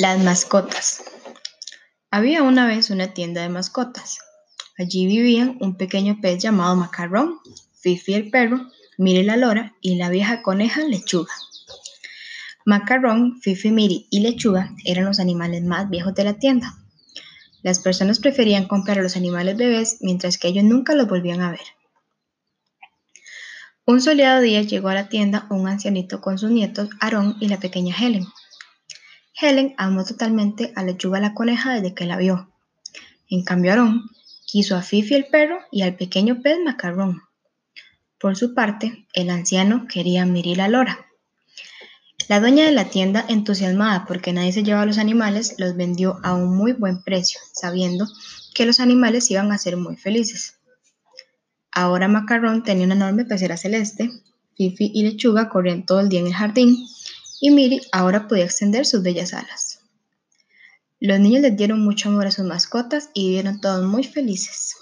Las mascotas. Había una vez una tienda de mascotas. Allí vivían un pequeño pez llamado Macarrón, Fifi el perro, Miri la lora y la vieja coneja Lechuga. Macarrón, Fifi, Miri y Lechuga eran los animales más viejos de la tienda. Las personas preferían comprar a los animales bebés mientras que ellos nunca los volvían a ver. Un soleado día llegó a la tienda un ancianito con sus nietos Aarón y la pequeña Helen. Helen amó totalmente a Lechuga la coneja desde que la vio. En cambio, Aarón quiso a Fifi el perro y al pequeño pez macarrón. Por su parte, el anciano quería a la lora. La dueña de la tienda, entusiasmada porque nadie se llevaba los animales, los vendió a un muy buen precio, sabiendo que los animales iban a ser muy felices. Ahora Macarrón tenía una enorme pecera celeste, Fifi y Lechuga corrían todo el día en el jardín y Miri ahora podía extender sus bellas alas. Los niños les dieron mucho amor a sus mascotas y vivieron todos muy felices.